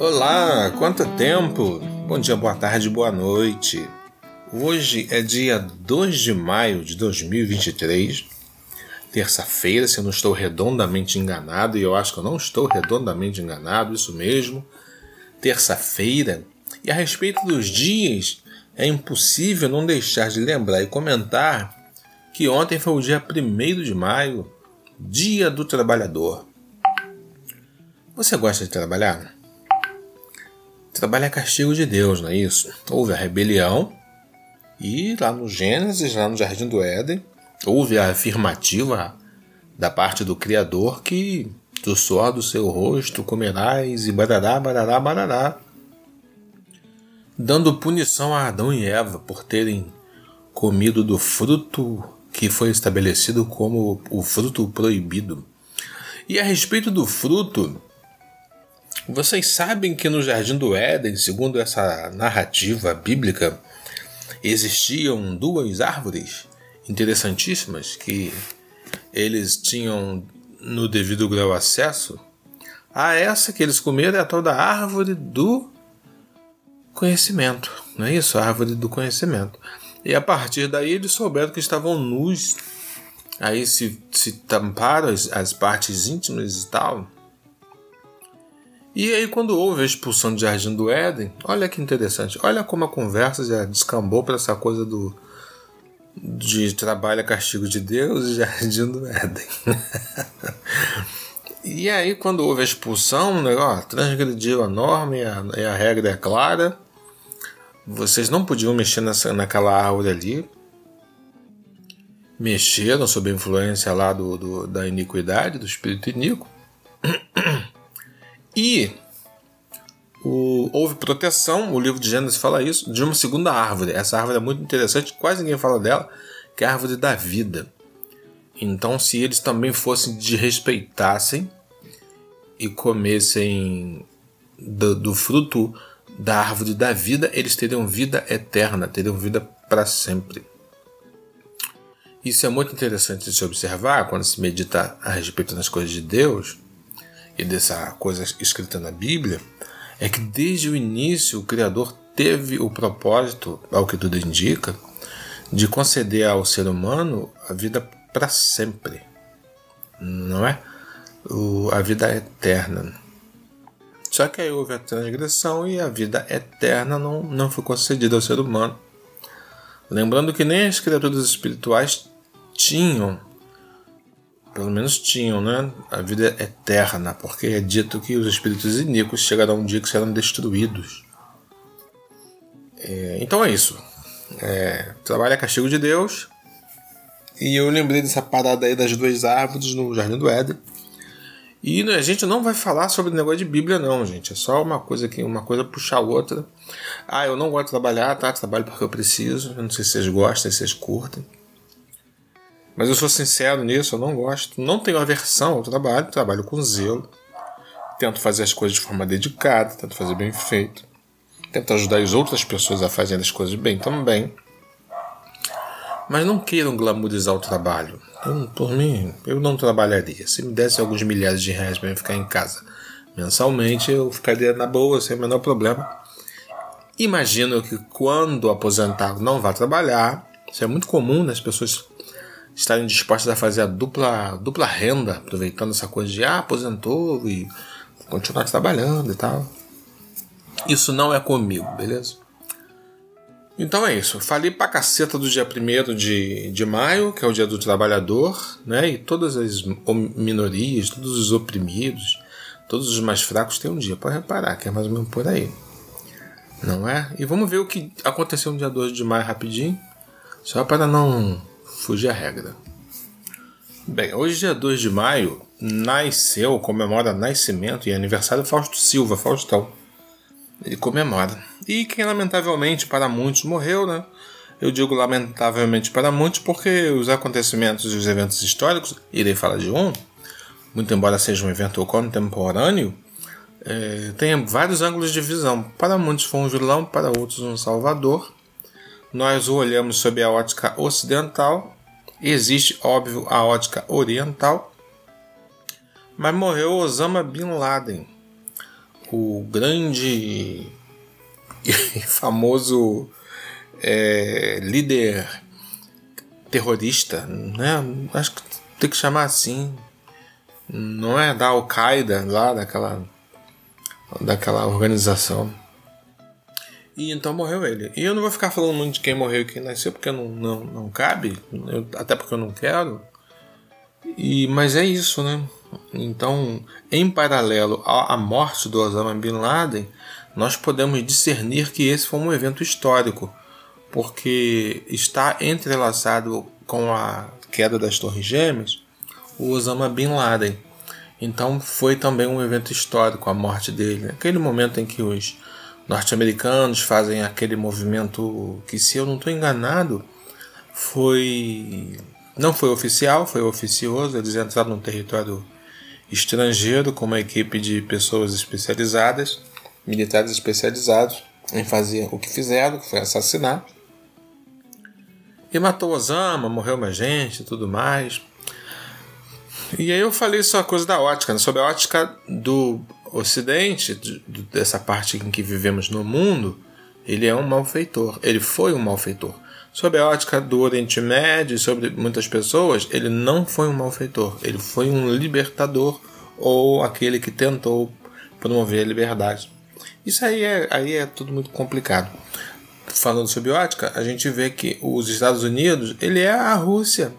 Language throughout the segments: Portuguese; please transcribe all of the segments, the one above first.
Olá, quanto tempo! Bom dia, boa tarde, boa noite. Hoje é dia 2 de maio de 2023, terça-feira, se eu não estou redondamente enganado, e eu acho que eu não estou redondamente enganado, isso mesmo. Terça-feira, e a respeito dos dias, é impossível não deixar de lembrar e comentar que ontem foi o dia 1 de maio, Dia do Trabalhador. Você gosta de trabalhar? Trabalho é castigo de Deus, não é isso? Houve a rebelião e lá no Gênesis, lá no Jardim do Éden, houve a afirmativa da parte do Criador que do suor do seu rosto comerás e barará, barará, barará, dando punição a Adão e Eva por terem comido do fruto que foi estabelecido como o fruto proibido. E a respeito do fruto, vocês sabem que no Jardim do Éden, segundo essa narrativa bíblica, existiam duas árvores interessantíssimas que eles tinham no devido grau acesso. A essa que eles comeram é a tal da árvore do conhecimento, não é isso? A árvore do conhecimento. E a partir daí eles souberam que estavam nus, aí se, se tamparam as, as partes íntimas e tal, e aí, quando houve a expulsão do Jardim do Éden, olha que interessante, olha como a conversa já descambou para essa coisa do de trabalho a castigo de Deus e Jardim do Éden. e aí, quando houve a expulsão, né, ó, transgrediu a norma e a, e a, regra é clara. Vocês não podiam mexer nessa, naquela árvore ali. Mexeram sob a influência lá do, do da iniquidade, do espírito iníquo. E o, houve proteção, o livro de Gênesis fala isso, de uma segunda árvore. Essa árvore é muito interessante, quase ninguém fala dela, que é a árvore da vida. Então, se eles também fossem desrespeitassem e comessem do, do fruto da árvore da vida, eles teriam vida eterna, teriam vida para sempre. Isso é muito interessante de se observar quando se medita a respeito das coisas de Deus e dessa coisa escrita na Bíblia é que desde o início o Criador teve o propósito, ao que tudo indica, de conceder ao ser humano a vida para sempre, não é? O, a vida eterna. Só que aí houve a transgressão e a vida eterna não, não foi concedida ao ser humano. Lembrando que nem as criaturas espirituais tinham pelo menos tinham, né? A vida é eterna, porque é dito que os espíritos iníquos chegarão um dia que serão destruídos. É, então é isso. É, trabalho é castigo de Deus. E eu lembrei dessa parada aí das duas árvores no Jardim do Éden. E a gente não vai falar sobre negócio de Bíblia, não, gente. É só uma coisa que uma coisa puxa a outra. Ah, eu não gosto de trabalhar, tá? Trabalho porque eu preciso. Eu não sei se vocês gostam, se vocês curtem. Mas eu sou sincero nisso, eu não gosto. Não tenho aversão ao trabalho, trabalho com zelo. Tento fazer as coisas de forma dedicada, tento fazer bem feito. Tento ajudar as outras pessoas a fazerem as coisas bem também. Mas não queiram glamorizar o trabalho. Eu, por mim, eu não trabalharia. Se me desse alguns milhares de reais para ficar em casa mensalmente, eu ficaria na boa, sem o menor problema. Imagino que quando aposentado não vai trabalhar, isso é muito comum, né? as pessoas estarem dispostos a fazer a dupla, dupla renda, aproveitando essa coisa de ah, aposentou e continuar trabalhando e tal. Isso não é comigo, beleza? Então é isso. Falei pra caceta do dia 1 de, de maio, que é o dia do trabalhador, né? E todas as minorias, todos os oprimidos, todos os mais fracos têm um dia. Pode reparar, que é mais ou menos por aí. Não é? E vamos ver o que aconteceu no dia 2 de maio rapidinho. Só para não fugir à regra. Bem, hoje, dia 2 de maio, nasceu, comemora nascimento e aniversário Fausto Silva, Faustão. Ele comemora. E quem lamentavelmente para muitos morreu, né? Eu digo lamentavelmente para muitos porque os acontecimentos e os eventos históricos, irei falar de um, muito embora seja um evento contemporâneo, é, tem vários ângulos de visão. Para muitos foi um vilão, para outros um salvador nós o olhamos sob a ótica ocidental, existe, óbvio, a ótica oriental, mas morreu Osama Bin Laden, o grande e famoso é, líder terrorista, né? Acho que tem que chamar assim. Não é da Al-Qaeda lá, daquela, daquela organização. E então morreu ele. E eu não vou ficar falando muito de quem morreu e quem nasceu, porque não, não, não cabe, eu, até porque eu não quero. E, mas é isso, né? Então, em paralelo à morte do Osama Bin Laden, nós podemos discernir que esse foi um evento histórico, porque está entrelaçado com a queda das Torres Gêmeas o Osama Bin Laden. Então foi também um evento histórico a morte dele. Aquele momento em que os norte-americanos fazem aquele movimento que, se eu não estou enganado, foi não foi oficial, foi oficioso. Eles entraram no território estrangeiro com uma equipe de pessoas especializadas, militares especializados em fazer o que fizeram, que foi assassinar. E matou Osama, morreu mais gente e tudo mais. E aí eu falei só coisa da ótica, né? sobre a ótica do Ocidente, dessa parte em que vivemos no mundo, ele é um malfeitor. Ele foi um malfeitor. Sob a ótica do Oriente Médio e sobre muitas pessoas, ele não foi um malfeitor. Ele foi um libertador ou aquele que tentou promover a liberdade. Isso aí é, aí é tudo muito complicado. Falando sobre ótica, a gente vê que os Estados Unidos ele é a Rússia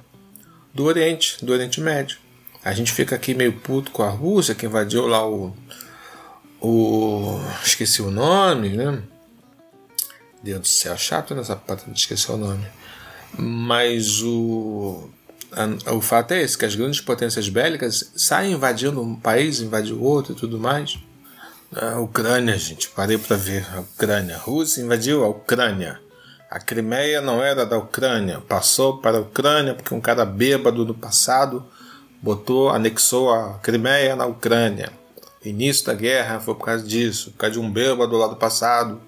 do Oriente, do Oriente Médio. A gente fica aqui meio puto com a Rússia que invadiu lá o. o esqueci o nome, né? Deus do céu, chato nessa parte de esquecer o nome. Mas o, a, o fato é esse, que as grandes potências bélicas saem invadindo um país, invadindo outro e tudo mais. A Ucrânia, gente, parei para ver. A Ucrânia. A Rússia invadiu a Ucrânia. A Crimeia não era da Ucrânia, passou para a Ucrânia porque um cara bêbado no passado botou, anexou a Crimeia na Ucrânia. início da guerra foi por causa disso, por causa de um bêbado lá do passado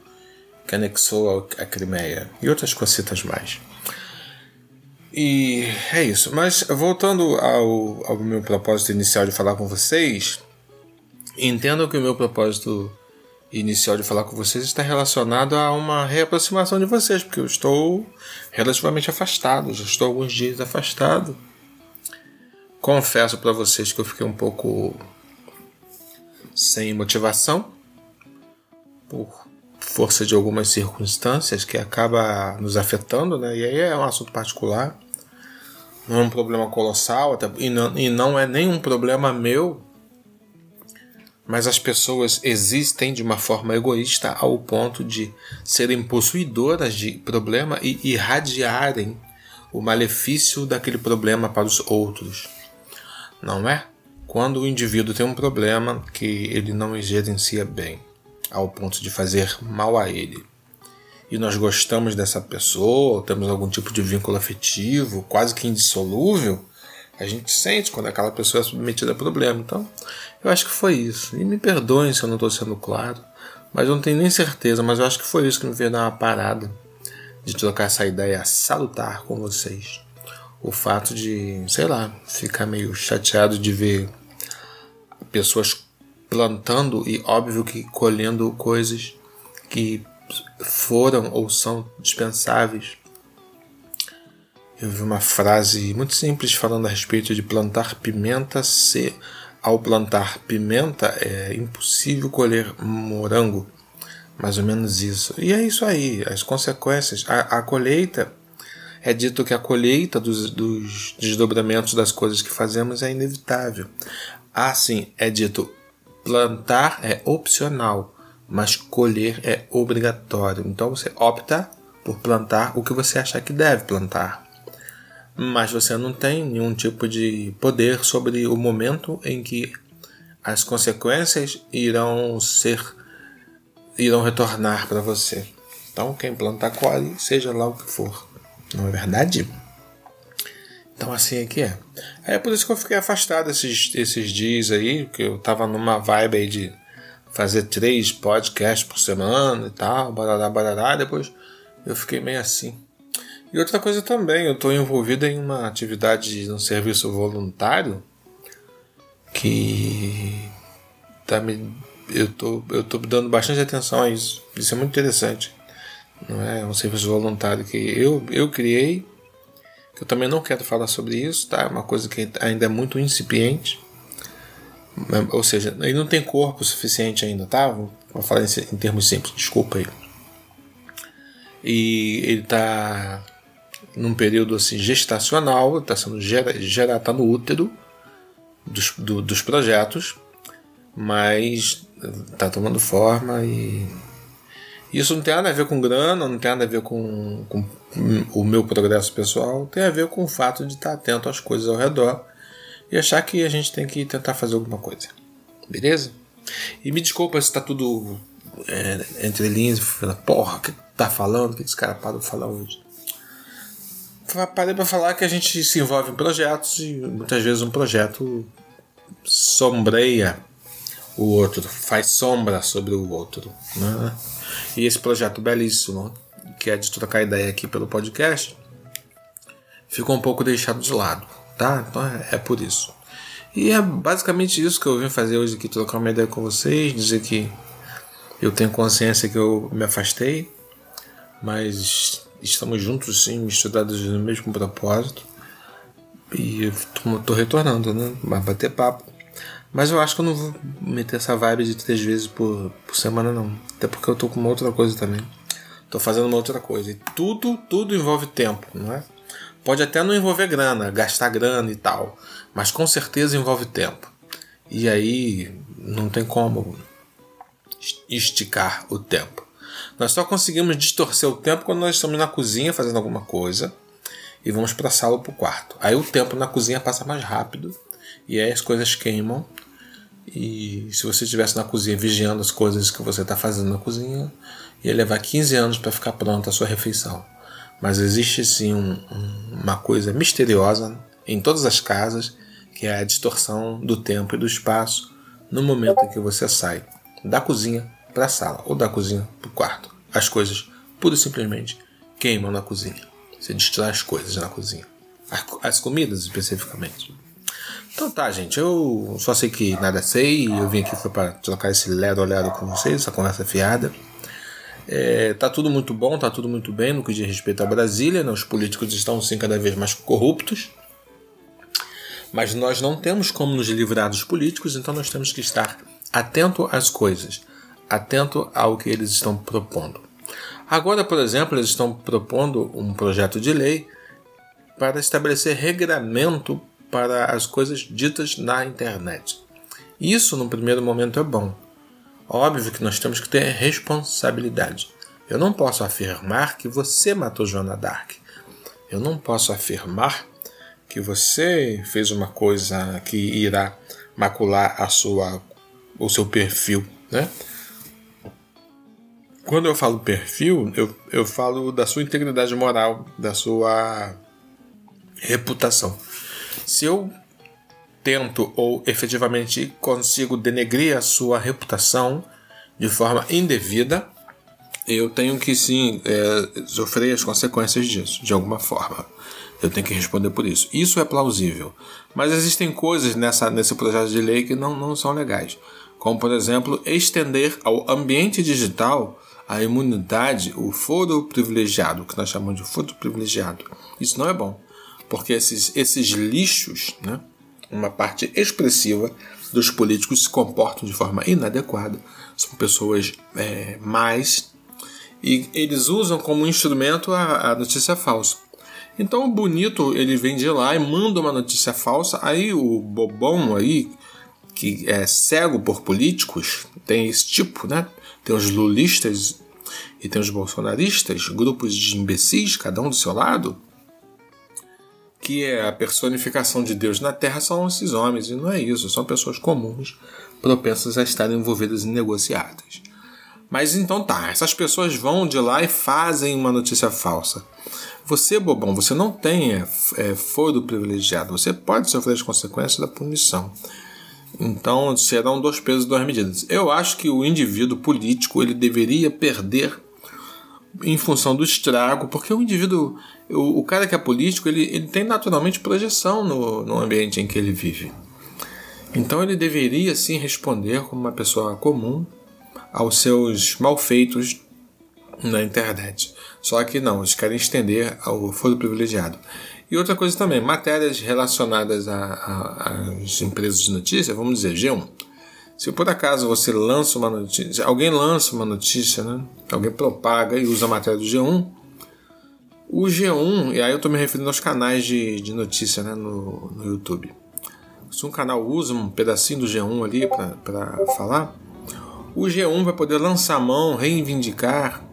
que anexou a Crimeia e outras cositas mais. E é isso. Mas voltando ao, ao meu propósito inicial de falar com vocês, entendo que o meu propósito inicial de falar com vocês está relacionado a uma reaproximação de vocês, porque eu estou relativamente afastado, já estou alguns dias afastado. Confesso para vocês que eu fiquei um pouco sem motivação por força de algumas circunstâncias que acaba nos afetando, né? E aí é um assunto particular, não é um problema colossal, até, e, não, e não é nenhum problema meu, mas as pessoas existem de uma forma egoísta ao ponto de serem possuidoras de problema e irradiarem o malefício daquele problema para os outros. Não é? Quando o indivíduo tem um problema que ele não gerencia bem ao ponto de fazer mal a ele. E nós gostamos dessa pessoa, temos algum tipo de vínculo afetivo, quase que indissolúvel, a gente sente quando aquela pessoa é submetida a problema. Então, eu acho que foi isso. E me perdoem se eu não estou sendo claro, mas eu não tenho nem certeza, mas eu acho que foi isso que me veio dar uma parada de trocar essa ideia salutar com vocês. O fato de, sei lá, ficar meio chateado de ver pessoas plantando e óbvio que colhendo coisas que foram ou são dispensáveis. Eu vi uma frase muito simples falando a respeito de plantar pimenta se ao plantar pimenta é impossível colher morango. Mais ou menos isso. E é isso aí, as consequências. A, a colheita é dito que a colheita dos, dos desdobramentos das coisas que fazemos é inevitável. Assim, é dito Plantar é opcional, mas colher é obrigatório. Então você opta por plantar o que você achar que deve plantar. Mas você não tem nenhum tipo de poder sobre o momento em que as consequências irão ser irão retornar para você. Então, quem planta colhe, seja lá o que for. Não é verdade? Então assim é que é. É por isso que eu fiquei afastado esses, esses dias aí, que eu tava numa vibe aí de fazer três podcasts por semana e tal, barará, barará, depois eu fiquei meio assim. E outra coisa também, eu estou envolvido em uma atividade, um serviço voluntário que tá me, eu tô, eu tô dando bastante atenção a isso. Isso é muito interessante. Não é um serviço voluntário que eu, eu criei. Que eu também não quero falar sobre isso, tá? É uma coisa que ainda é muito incipiente. Ou seja, ele não tem corpo suficiente ainda, tá? Vou falar em termos simples, desculpa aí. E ele está num período assim gestacional, está sendo gerado, está no útero dos, do, dos projetos, mas está tomando forma e isso não tem nada a ver com grana, não tem nada a ver com, com o meu progresso pessoal, tem a ver com o fato de estar atento às coisas ao redor e achar que a gente tem que tentar fazer alguma coisa. Beleza? E me desculpa se está tudo é, entre linhas, porra, o que tá falando? O que esse cara parou de falar hoje? Parei para falar que a gente se envolve em projetos e muitas vezes um projeto sombreia o outro, faz sombra sobre o outro. Né? E esse projeto belíssimo, que é de trocar ideia aqui pelo podcast, ficou um pouco deixado de lado, tá? Então é, é por isso. E é basicamente isso que eu vim fazer hoje aqui, trocar uma ideia com vocês, dizer que eu tenho consciência que eu me afastei, mas estamos juntos sim, misturados no mesmo propósito. E estou retornando, né? Mas bater papo. Mas eu acho que eu não vou meter essa vibe de três vezes por, por semana, não. Até porque eu tô com uma outra coisa também. Tô fazendo uma outra coisa. E tudo, tudo envolve tempo, não é? Pode até não envolver grana, gastar grana e tal. Mas com certeza envolve tempo. E aí não tem como esticar o tempo. Nós só conseguimos distorcer o tempo quando nós estamos na cozinha fazendo alguma coisa e vamos para a sala ou para o quarto. Aí o tempo na cozinha passa mais rápido e aí as coisas queimam e se você estivesse na cozinha vigiando as coisas que você está fazendo na cozinha, ia levar 15 anos para ficar pronta a sua refeição. Mas existe sim um, um, uma coisa misteriosa em todas as casas, que é a distorção do tempo e do espaço no momento em que você sai da cozinha para a sala ou da cozinha para o quarto. As coisas, pura e simplesmente, queimam na cozinha. Você destrói as coisas na cozinha. As comidas, especificamente. Então tá, gente. Eu só sei que nada sei. Eu vim aqui para trocar esse lero-lero com vocês, essa conversa fiada. É, tá tudo muito bom, tá tudo muito bem no que diz respeito à Brasília. Né? Os políticos estão sim cada vez mais corruptos. Mas nós não temos como nos livrar dos políticos, então nós temos que estar atento às coisas, atento ao que eles estão propondo. Agora, por exemplo, eles estão propondo um projeto de lei para estabelecer regramento para as coisas ditas na internet. Isso, no primeiro momento, é bom. Óbvio que nós temos que ter responsabilidade. Eu não posso afirmar que você matou Joana Dark. Eu não posso afirmar que você fez uma coisa que irá macular a sua, o seu perfil, né? Quando eu falo perfil, eu, eu falo da sua integridade moral, da sua reputação. Se eu tento ou efetivamente consigo denegrir a sua reputação de forma indevida, eu tenho que sim é, sofrer as consequências disso, de alguma forma. Eu tenho que responder por isso. Isso é plausível. Mas existem coisas nessa, nesse projeto de lei que não, não são legais. Como, por exemplo, estender ao ambiente digital a imunidade, o foro privilegiado, que nós chamamos de foro privilegiado. Isso não é bom porque esses, esses lixos, né, uma parte expressiva dos políticos se comportam de forma inadequada, são pessoas é, mais e eles usam como instrumento a, a, notícia falsa. Então o bonito ele vem de lá e manda uma notícia falsa, aí o bobão aí que é cego por políticos tem esse tipo, né? Tem os lulistas e tem os bolsonaristas, grupos de imbecis, cada um do seu lado que é a personificação de Deus na Terra são esses homens, e não é isso, são pessoas comuns, propensas a estarem envolvidas em negociatas. Mas então tá, essas pessoas vão de lá e fazem uma notícia falsa. Você, bobão, você não tem é, é, foro privilegiado, você pode sofrer as consequências da punição. Então serão dois pesos, duas medidas. Eu acho que o indivíduo político ele deveria perder em função do estrago, porque o indivíduo, o, o cara que é político, ele, ele tem naturalmente projeção no, no ambiente em que ele vive. Então ele deveria sim responder como uma pessoa comum aos seus malfeitos na internet. Só que não, eles querem estender ao foro privilegiado. E outra coisa também, matérias relacionadas às empresas de notícia, vamos dizer, G1. Se por acaso você lança uma notícia, alguém lança uma notícia, né? Alguém propaga e usa a matéria do G1, o G1, e aí eu estou me referindo aos canais de, de notícia né, no, no YouTube. Se um canal usa um pedacinho do G1 ali para falar, o G1 vai poder lançar a mão, reivindicar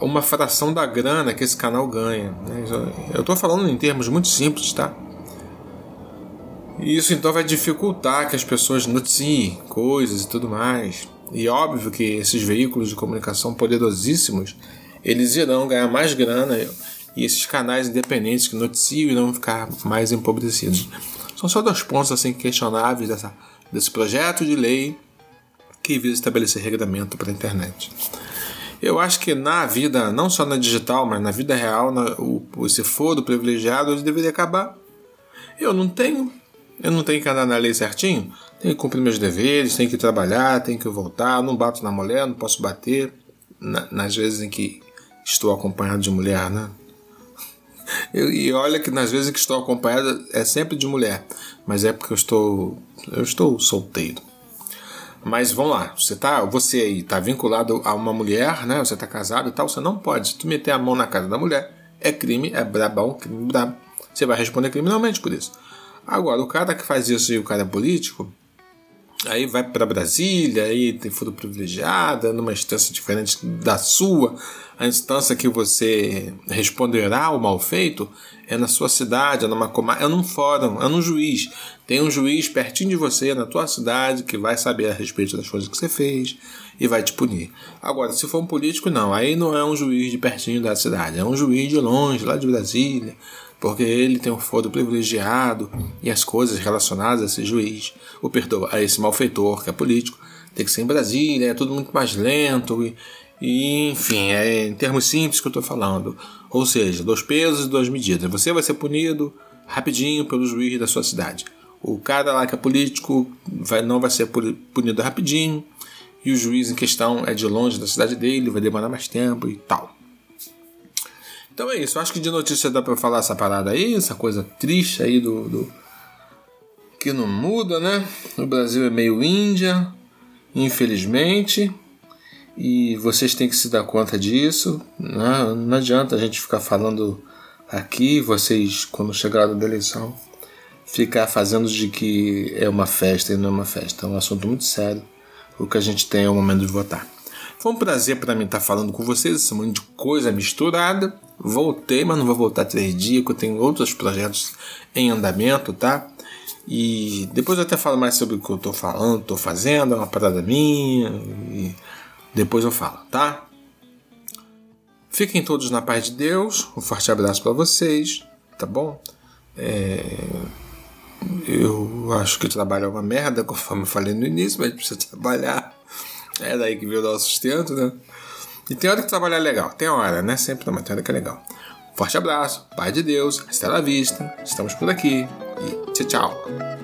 uma fração da grana que esse canal ganha. Né? Eu estou falando em termos muito simples, tá? Isso então vai dificultar que as pessoas noticiem coisas e tudo mais. E óbvio que esses veículos de comunicação poderosíssimos, eles irão ganhar mais grana e esses canais independentes que noticiam irão ficar mais empobrecidos. São só dois pontos assim questionáveis dessa, desse projeto de lei que visa estabelecer regulamento para a internet. Eu acho que na vida, não só na digital, mas na vida real, na, o, esse foro privilegiado deveria acabar. Eu não tenho. Eu não tenho que andar na lei certinho. Tenho que cumprir meus deveres, tenho que trabalhar, tenho que voltar. Não bato na mulher, não posso bater. Na, nas vezes em que estou acompanhado de mulher, né? E olha que nas vezes que estou acompanhado é sempre de mulher, mas é porque eu estou eu estou solteiro. Mas vamos lá, você tá, você aí tá vinculado a uma mulher, né? Você tá casado e tal, você não pode. Tu meter a mão na casa da mulher, é crime, é brabão, crime brabo. Você vai responder criminalmente por isso. Agora, o cara que faz isso e o cara é político, aí vai para Brasília, aí tem furo privilegiada, numa instância diferente da sua, a instância que você responderá ao mal feito é na sua cidade, é numa comarca, é num fórum, é num juiz. Tem um juiz pertinho de você, na tua cidade, que vai saber a respeito das coisas que você fez e vai te punir. Agora, se for um político, não. Aí não é um juiz de pertinho da cidade, é um juiz de longe, lá de Brasília, porque ele tem um foro privilegiado e as coisas relacionadas a esse juiz, o perdão, a esse malfeitor que é político, tem que ser em Brasília, é tudo muito mais lento e, e enfim, é em termos simples que eu estou falando. Ou seja, dois pesos e duas medidas. Você vai ser punido rapidinho pelo juiz da sua cidade. O cara lá que é político vai, não vai ser punido rapidinho. E o juiz em questão é de longe da cidade dele, vai demorar mais tempo e tal. Então é isso. Acho que de notícia dá para falar essa parada aí, essa coisa triste aí do, do, que não muda, né? O Brasil é meio Índia, infelizmente e vocês têm que se dar conta disso. Não, né? não adianta a gente ficar falando aqui, vocês, quando chegar da eleição, ficar fazendo de que é uma festa e não é uma festa. É um assunto muito sério. O que a gente tem é o momento de votar. Foi um prazer para mim estar falando com vocês, esse monte de coisa misturada. Voltei, mas não vou voltar três dias, porque eu tenho outros projetos em andamento, tá? E depois eu até falo mais sobre o que eu estou falando, estou fazendo, é uma parada minha. E depois eu falo, tá? Fiquem todos na paz de Deus. Um forte abraço para vocês, tá bom? É... Eu acho que trabalho é uma merda, conforme eu falei no início, mas precisa trabalhar. É daí que veio o nosso sustento, né? E tem hora que trabalhar é legal, tem hora, né? Sempre uma hora que é legal. Forte abraço, paz de Deus, até la vista, estamos por aqui e tchau, tchau.